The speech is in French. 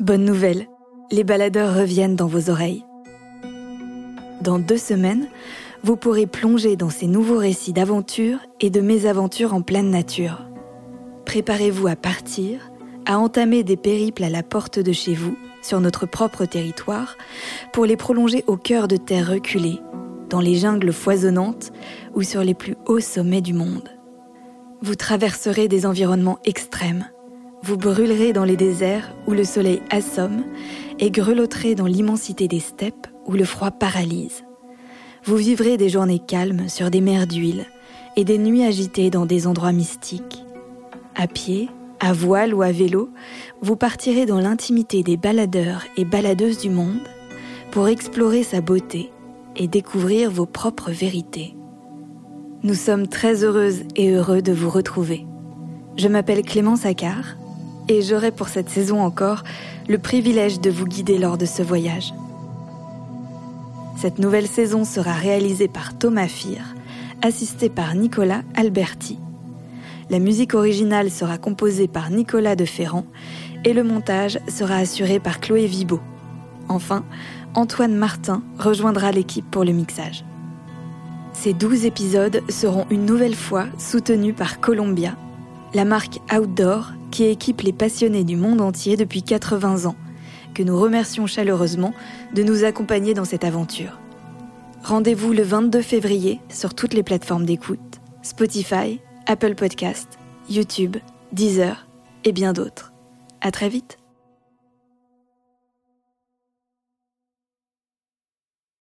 Bonne nouvelle, les baladeurs reviennent dans vos oreilles. Dans deux semaines, vous pourrez plonger dans ces nouveaux récits d'aventures et de mésaventures en pleine nature. Préparez-vous à partir, à entamer des périples à la porte de chez vous, sur notre propre territoire, pour les prolonger au cœur de terres reculées, dans les jungles foisonnantes ou sur les plus hauts sommets du monde. Vous traverserez des environnements extrêmes, vous brûlerez dans les déserts où le soleil assomme et grelotterez dans l'immensité des steppes où le froid paralyse. Vous vivrez des journées calmes sur des mers d'huile et des nuits agitées dans des endroits mystiques. À pied, à voile ou à vélo, vous partirez dans l'intimité des baladeurs et baladeuses du monde pour explorer sa beauté et découvrir vos propres vérités. Nous sommes très heureuses et heureux de vous retrouver. Je m'appelle Clémence Accard et j'aurai pour cette saison encore le privilège de vous guider lors de ce voyage. Cette nouvelle saison sera réalisée par Thomas Fir, assisté par Nicolas Alberti. La musique originale sera composée par Nicolas de Ferrand et le montage sera assuré par Chloé Vibo. Enfin, Antoine Martin rejoindra l'équipe pour le mixage. Ces 12 épisodes seront une nouvelle fois soutenus par Columbia, la marque outdoor qui équipe les passionnés du monde entier depuis 80 ans, que nous remercions chaleureusement de nous accompagner dans cette aventure. Rendez-vous le 22 février sur toutes les plateformes d'écoute, Spotify, Apple Podcast, YouTube, Deezer et bien d'autres. À très vite.